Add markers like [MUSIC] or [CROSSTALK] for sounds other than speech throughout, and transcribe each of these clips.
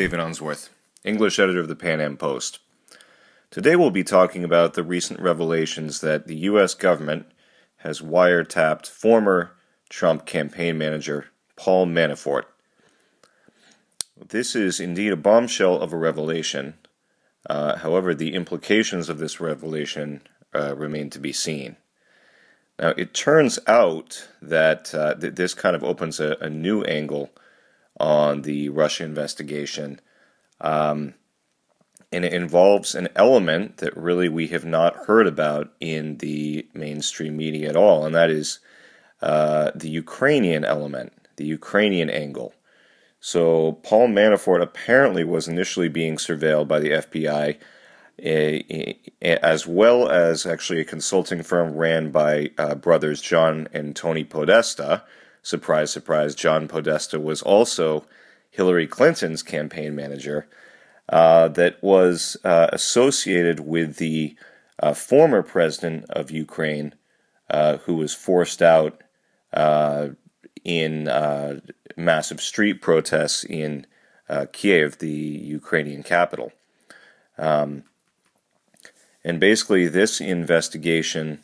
David Unsworth, English editor of the PanAm Post. Today we'll be talking about the recent revelations that the U.S. government has wiretapped former Trump campaign manager Paul Manafort. This is indeed a bombshell of a revelation. Uh, however, the implications of this revelation uh, remain to be seen. Now, it turns out that uh, th- this kind of opens a, a new angle on the Russia investigation. Um, and it involves an element that really we have not heard about in the mainstream media at all, and that is uh, the Ukrainian element, the Ukrainian angle. So, Paul Manafort apparently was initially being surveilled by the FBI, as well as actually a consulting firm ran by uh, brothers John and Tony Podesta, surprise, surprise, John Podesta was also Hillary Clinton's campaign manager, uh, that was uh, associated with the uh, former president of Ukraine, uh, who was forced out uh, in uh, massive street protests in Kiev, the Ukrainian capital. Um, and basically, this investigation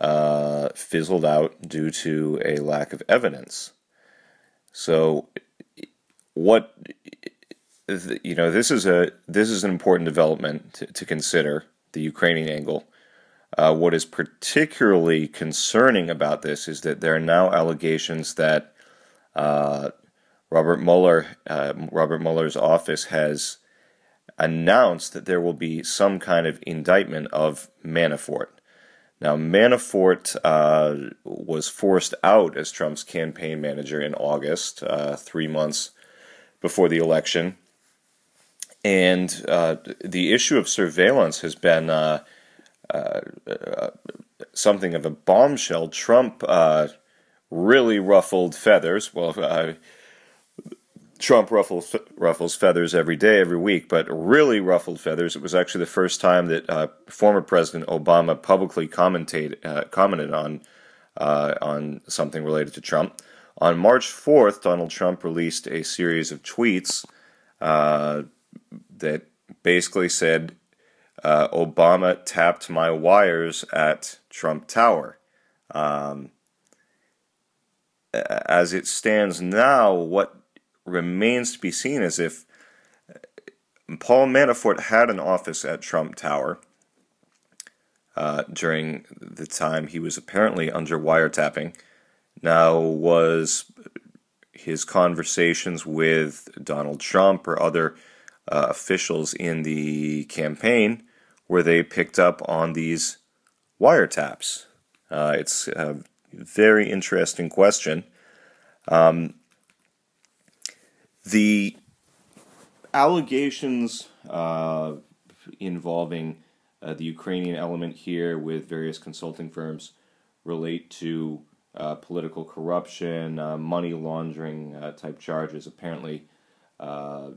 uh, fizzled out due to a lack of evidence. So, what you know, this is a this is an important development to, to consider the Ukrainian angle. Uh, what is particularly concerning about this is that there are now allegations that uh, Robert Mueller, uh, Robert Mueller's office has announced that there will be some kind of indictment of Manafort. Now, Manafort uh, was forced out as Trump's campaign manager in August, uh, three months before the election. And uh, the issue of surveillance has been uh, uh, something of a bombshell. Trump uh, really ruffled feathers. Well, [LAUGHS] Trump ruffles ruffles feathers every day, every week, but really ruffled feathers. It was actually the first time that uh, former President Obama publicly commentate, uh, commented on uh, on something related to Trump. On March 4th, Donald Trump released a series of tweets uh, that basically said, uh, "Obama tapped my wires at Trump Tower." Um, as it stands now, what remains to be seen as if uh, Paul Manafort had an office at Trump Tower uh, during the time he was apparently under wiretapping. Now, was his conversations with Donald Trump or other uh, officials in the campaign were they picked up on these wiretaps? Uh, it's a very interesting question. Um, the allegations uh, involving uh, the Ukrainian element here with various consulting firms relate to uh, political corruption, uh, money laundering uh, type charges. Apparently, uh,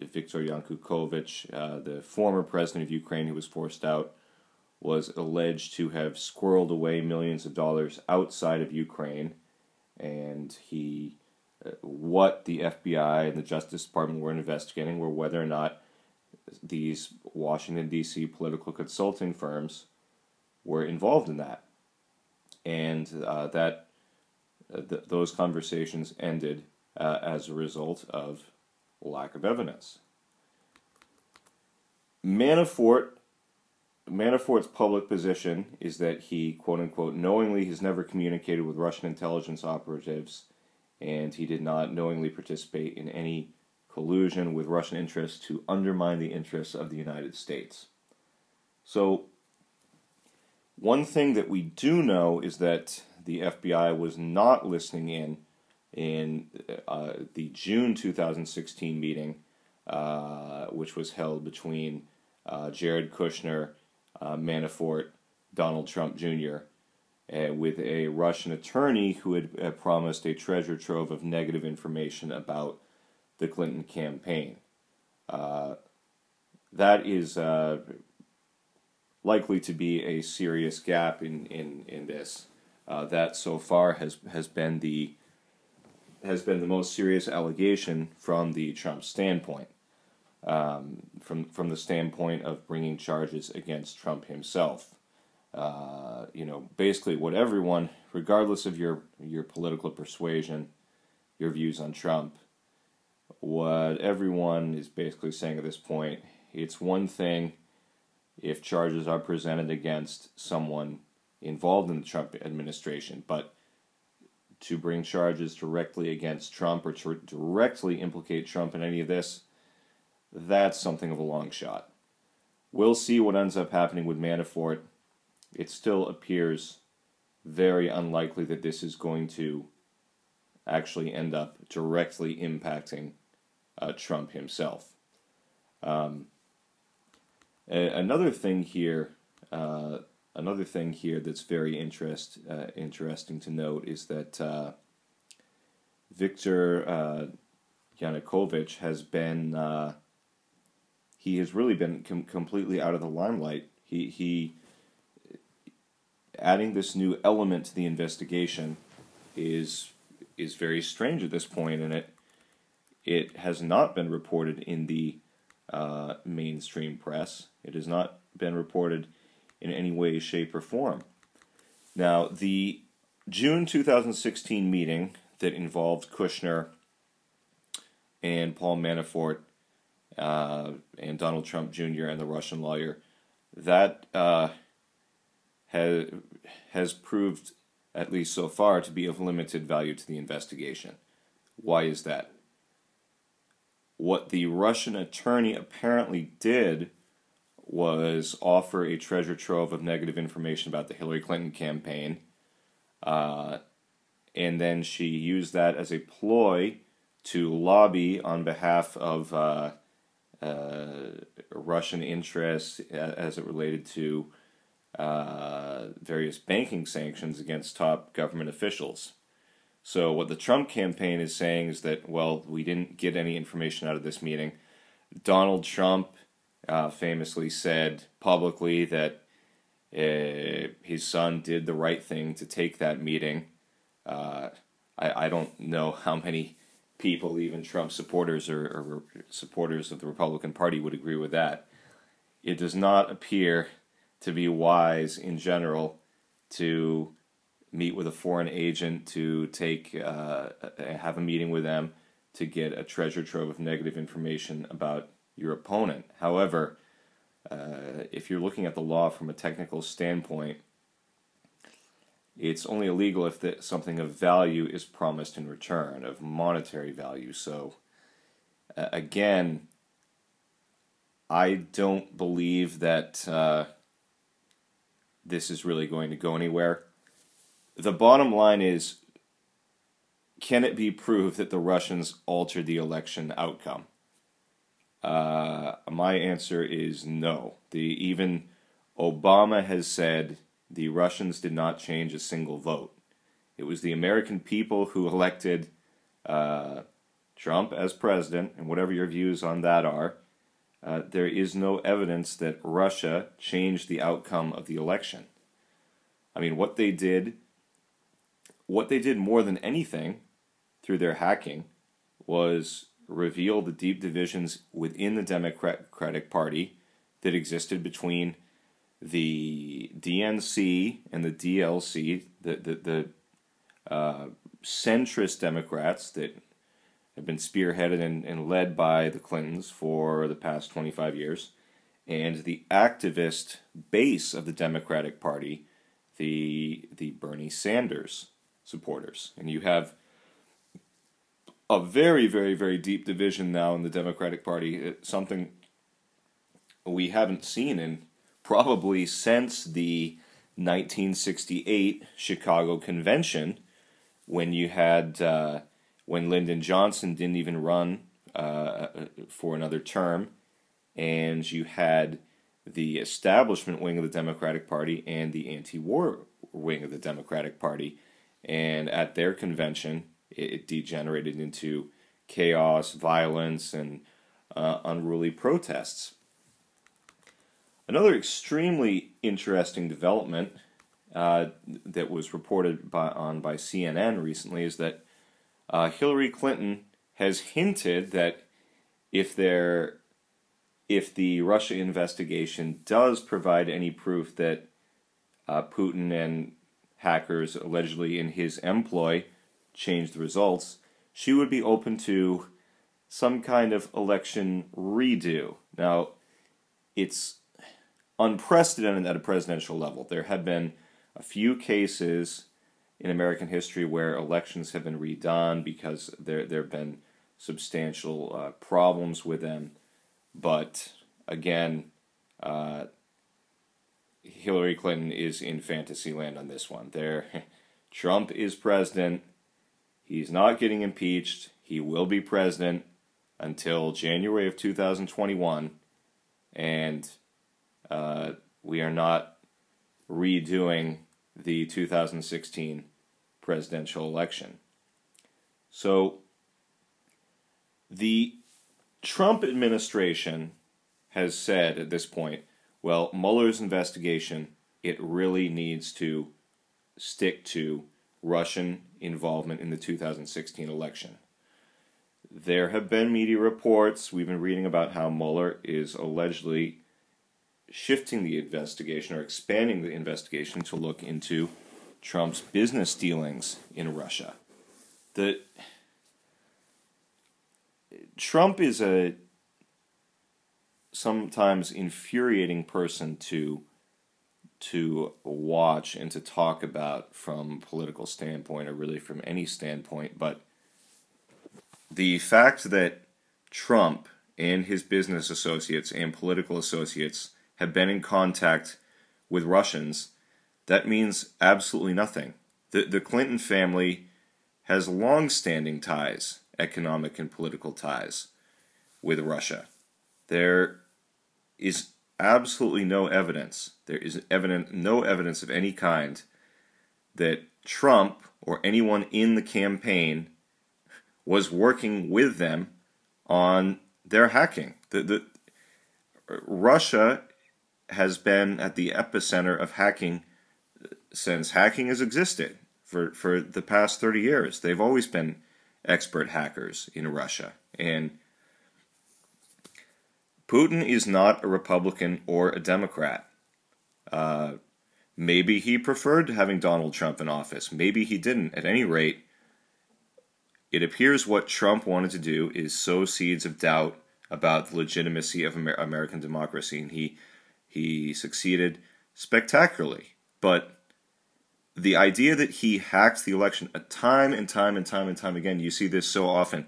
Viktor Yanukovych, the former president of Ukraine who was forced out, was alleged to have squirreled away millions of dollars outside of Ukraine, and he what the FBI and the Justice Department were investigating were whether or not these Washington, D.C. political consulting firms were involved in that. And uh, that uh, th- those conversations ended uh, as a result of lack of evidence. Manafort Manafort's public position is that he, quote unquote, knowingly has never communicated with Russian intelligence operatives and he did not knowingly participate in any collusion with Russian interests to undermine the interests of the United States. So, one thing that we do know is that the FBI was not listening in in uh, the June 2016 meeting, uh, which was held between uh, Jared Kushner, uh, Manafort, Donald Trump Jr., uh, with a Russian attorney who had uh, promised a treasure trove of negative information about the Clinton campaign. Uh, that is uh, likely to be a serious gap in, in, in this. Uh, that so far has, has been the has been the most serious allegation from the Trump standpoint. um, from from the standpoint of bringing charges against Trump himself. Uh, you know, basically what everyone, regardless of your your political persuasion, your views on Trump, what everyone is basically saying at this point, it's one thing if charges are presented against someone involved in the Trump administration, but to bring charges directly against Trump or to directly implicate Trump in any of this, that's something of a long shot. We'll see what ends up happening with Manafort. It still appears very unlikely that this is going to actually end up directly impacting uh, Trump himself. Um, another thing here, uh, another thing here that's very interest uh, interesting to note is that uh, Viktor uh, Yanukovych has been uh, he has really been com- completely out of the limelight. He he adding this new element to the investigation is is very strange at this point, and it it has not been reported in the uh, mainstream press. It has not been reported in any way, shape, or form. Now, the June 2016 meeting that involved Kushner and Paul Manafort uh, and Donald Trump Jr. and the Russian lawyer, that uh, has has proved, at least so far, to be of limited value to the investigation. Why is that? What the Russian attorney apparently did was offer a treasure trove of negative information about the Hillary Clinton campaign. Uh, and then she used that as a ploy to lobby on behalf of uh, uh, Russian interests as it related to uh, various banking sanctions against top government officials. So, what the Trump campaign is saying is that, well, we didn't get any information out of this meeting. Donald Trump uh, famously said publicly that uh, his son did the right thing to take that meeting. Uh, I, I don't know how many people, even Trump supporters or, or, supporters of the Republican Party, would agree with that. It does not appear to be wise in general to meet with a foreign agent to take uh, have a meeting with them to get a treasure trove of negative information about your opponent. However, uh, if you're looking at the law from a technical standpoint, it's only illegal if the, something of value is promised in return, of monetary value. So, uh, again, I don't believe that uh, this is really going to go anywhere. The bottom line is can it be proved that the Russians altered the election outcome? Uh, my answer is no. The even Obama has said the Russians did not change a single vote. It was the American people who elected uh, Trump as president, and whatever your views on that are, uh, there is no evidence that Russia changed the outcome of the election. I mean, what they did, what they did more than anything through their hacking was reveal the deep divisions within the Democratic Party that existed between the DNC and the DLC, the the, the uh, centrist Democrats that have been spearheaded and, and led by the Clintons for the past 25 years, and the activist base of the Democratic Party, the the Bernie Sanders supporters, and you have a very, very, very deep division now in the Democratic Party. It's something we haven't seen in probably since the 1968 Chicago Convention, when you had uh, when Lyndon Johnson didn't even run uh, for another term, and you had the establishment wing of the Democratic Party and the anti-war wing of the Democratic Party, and at their convention it, degenerated into chaos, violence, and uh, unruly protests. Another extremely interesting development uh, that was reported by, on by CNN recently is that uh, Hillary Clinton has hinted that if there if the Russia investigation does provide any proof that uh, Putin and hackers allegedly in his employ changed the results, she would be open to some kind of election redo. Now, it's unprecedented at a presidential level. There have been a few cases in American history where elections have been redone because there there have been substantial uh, problems with them. But again, uh, Hillary Clinton is in fantasy land on this one. There, [LAUGHS] Trump is president. He's not getting impeached. He will be president until January of 2021, and uh, we are not redoing the 2016 presidential election. So the Trump administration has said at this point, well, Mueller's investigation, it really needs to stick to Russian involvement in the 2016 election. There have been media reports, we've been reading about how Mueller is allegedly shifting the investigation or expanding the investigation to look into Trump's business dealings in Russia. The Trump is a sometimes infuriating person to to watch and to talk about from political standpoint or really from any standpoint but the fact that Trump and his business associates and political associates have been in contact with Russians that means absolutely nothing the the Clinton family has long-standing ties economic and political ties with Russia. There is absolutely no evidence. There is evident no evidence of any kind that Trump or anyone in the campaign was working with them on their hacking. The, the Russia has been at the epicenter of hacking since hacking has existed for, for the past 30 years. They've always been expert hackers in Russia. And Putin is not a Republican or a Democrat. Uh, maybe he preferred having Donald Trump in office. Maybe he didn't. At any rate, it appears what Trump wanted to do is sow seeds of doubt about the legitimacy of Amer- American democracy, and he he succeeded spectacularly. But the idea that he hacked the election a time and time and time and time again, you see this so often.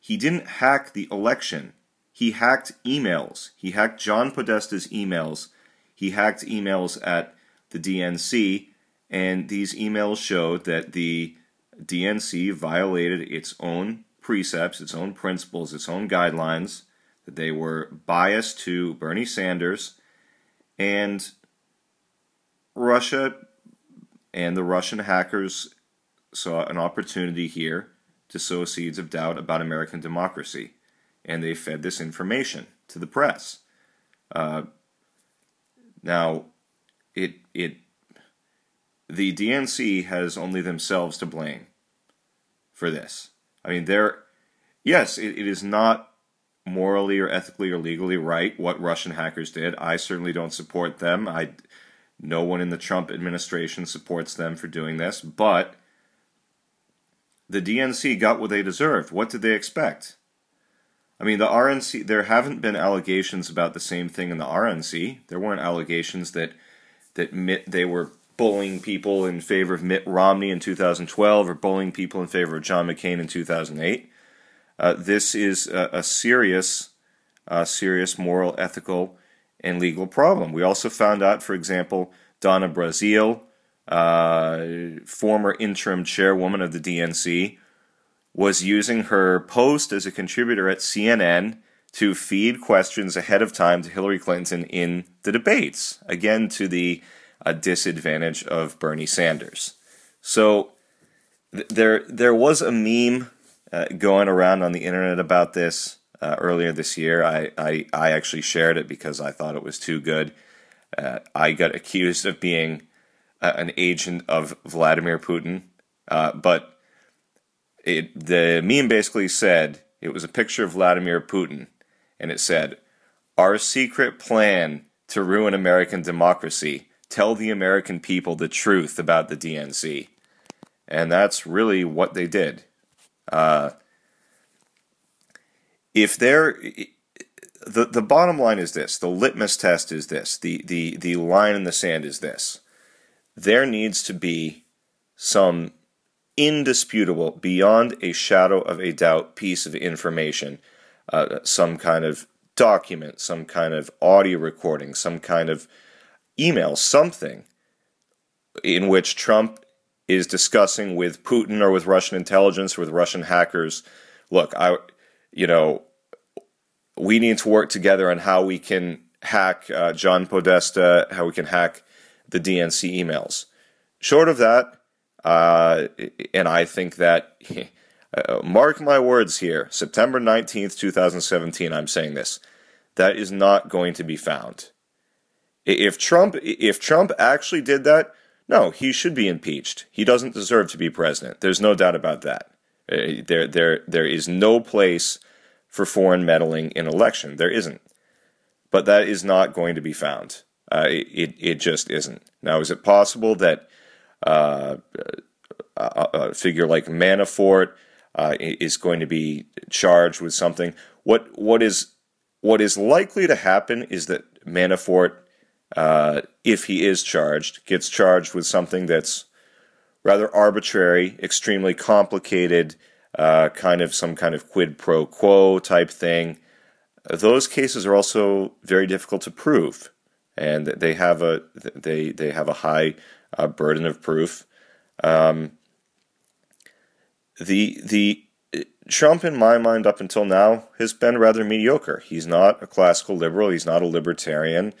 He didn't hack the election. He hacked emails. He hacked John Podesta's emails. He hacked emails at the DNC, and these emails showed that the DNC violated its own precepts, its own principles, its own guidelines, that they were biased to Bernie Sanders, and Russia and the Russian hackers saw an opportunity here to sow seeds of doubt about American democracy, and they fed this information to the press. Uh, now, it it the DNC has only themselves to blame for this. I mean, they're yes, it, it is not morally or ethically or legally right what Russian hackers did. I certainly don't support them. I no one in the Trump administration supports them for doing this, but the DNC got what they deserved. What did they expect? I mean, the RNC, there haven't been allegations about the same thing in the RNC. There weren't allegations that that Mitt, they were bullying people in favor of Mitt Romney in 2012 or bullying people in favor of John McCain in 2008. Uh, this is a, a serious, uh, serious moral, ethical, and legal problem. We also found out, for example, Donna Brazile, uh, former interim chairwoman of the DNC, was using her post as a contributor at CNN to feed questions ahead of time to Hillary Clinton in the debates, again to the uh, disadvantage of Bernie Sanders. So th- there, there was a meme uh, going around on the internet about this uh, earlier this year. I, I, I actually shared it because I thought it was too good. Uh, I got accused of being uh, an agent of Vladimir Putin, uh, but it, the meme basically said it was a picture of Vladimir Putin, and it said, Our secret plan to ruin American democracy. Tell the American people the truth about the DNC. And that's really what they did. Uh, if they're the the bottom line is this the litmus test is this the the the line in the sand is this. There needs to be some indisputable beyond a shadow of a doubt piece of information uh, some kind of document some kind of audio recording some kind of email something in which Trump is discussing with Putin or with Russian intelligence or with Russian hackers look I you know we need to work together on how we can hack uh, John Podesta, how we can hack the DNC emails. Short of that, uh, and I think that, [LAUGHS] uh, mark my words here, September 19th, 2017, I'm saying this, that is not going to be found. If Trump, if Trump actually did that, no, he should be impeached. He doesn't deserve to be president. There's no doubt about that. Uh, there, there, there is no place for foreign meddling in election. There isn't. But that is not going to be found. Uh, it, it just isn't. Now, is it possible that uh, a, a, figure like Manafort uh, is going to be charged with something? What what is what is likely to happen is that Manafort, uh, if he is charged, gets charged with something that's rather arbitrary, extremely complicated, uh, kind of some kind of quid pro quo type thing. Those cases are also very difficult to prove, and they have a they they have a high uh, burden of proof. Um, the the Trump, in my mind, up until now, has been rather mediocre. He's not a classical liberal. He's not a libertarian.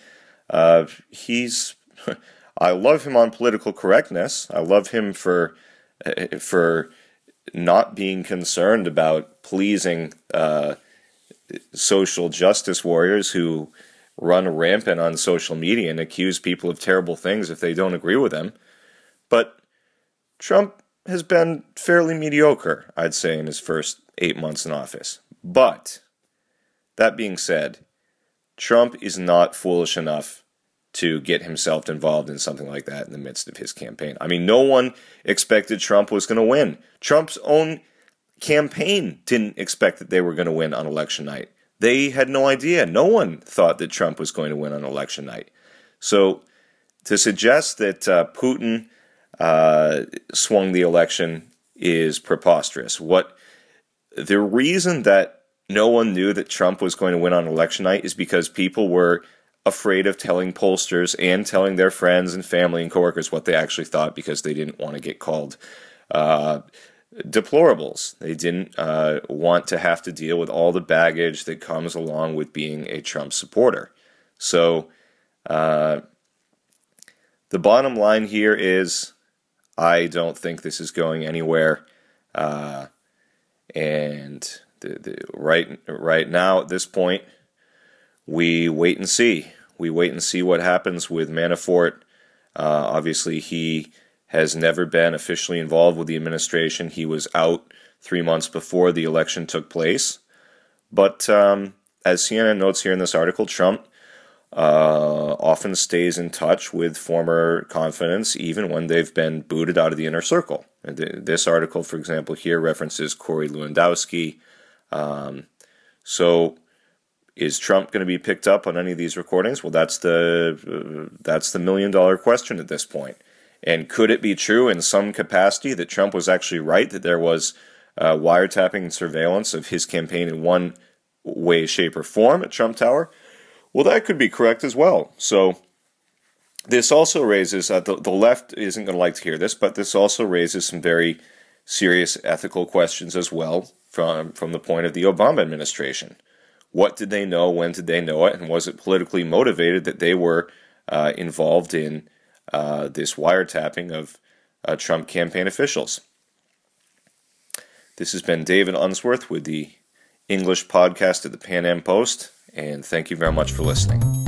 Uh, he's [LAUGHS] I love him on political correctness. I love him for [LAUGHS] for not being concerned about pleasing uh, social justice warriors who run rampant on social media and accuse people of terrible things if they don't agree with them. But Trump has been fairly mediocre, I'd say, in his first eight months in office. But that being said, Trump is not foolish enough to get himself involved in something like that in the midst of his campaign. I mean, no one expected Trump was going to win. Trump's own campaign didn't expect that they were going to win on election night. They had no idea. No one thought that Trump was going to win on election night. So to suggest that uh, Putin uh, swung the election is preposterous. What the reason that no one knew that Trump was going to win on election night is because people were afraid of telling pollsters and telling their friends and family and coworkers what they actually thought because they didn't want to get called uh, deplorables. They didn't uh, want to have to deal with all the baggage that comes along with being a Trump supporter. So, uh, the bottom line here is I don't think this is going anywhere. Uh, and the, the, right, right now, at this point, we wait and see. We wait and see what happens with Manafort. Uh, obviously, he has never been officially involved with the administration. He was out three months before the election took place. But um, as CNN notes here in this article, Trump uh, often stays in touch with former confidants even when they've been booted out of the inner circle. This article, for example, here references Corey Lewandowski. Um, so is Trump going to be picked up on any of these recordings? Well, that's the uh, that's the million dollar question at this point. And could it be true in some capacity that Trump was actually right that there was uh, wiretapping and surveillance of his campaign in one way, shape, or form at Trump Tower? Well, that could be correct as well. So this also raises uh, the, the left isn't going to like to hear this, but this also raises some very serious ethical questions as well from from the point of the Obama administration. What did they know? When did they know it? And was it politically motivated that they were uh, involved in uh, this wiretapping of uh, Trump campaign officials? This has been David Unsworth with the English podcast of the PanAm Post, and thank you very much for listening.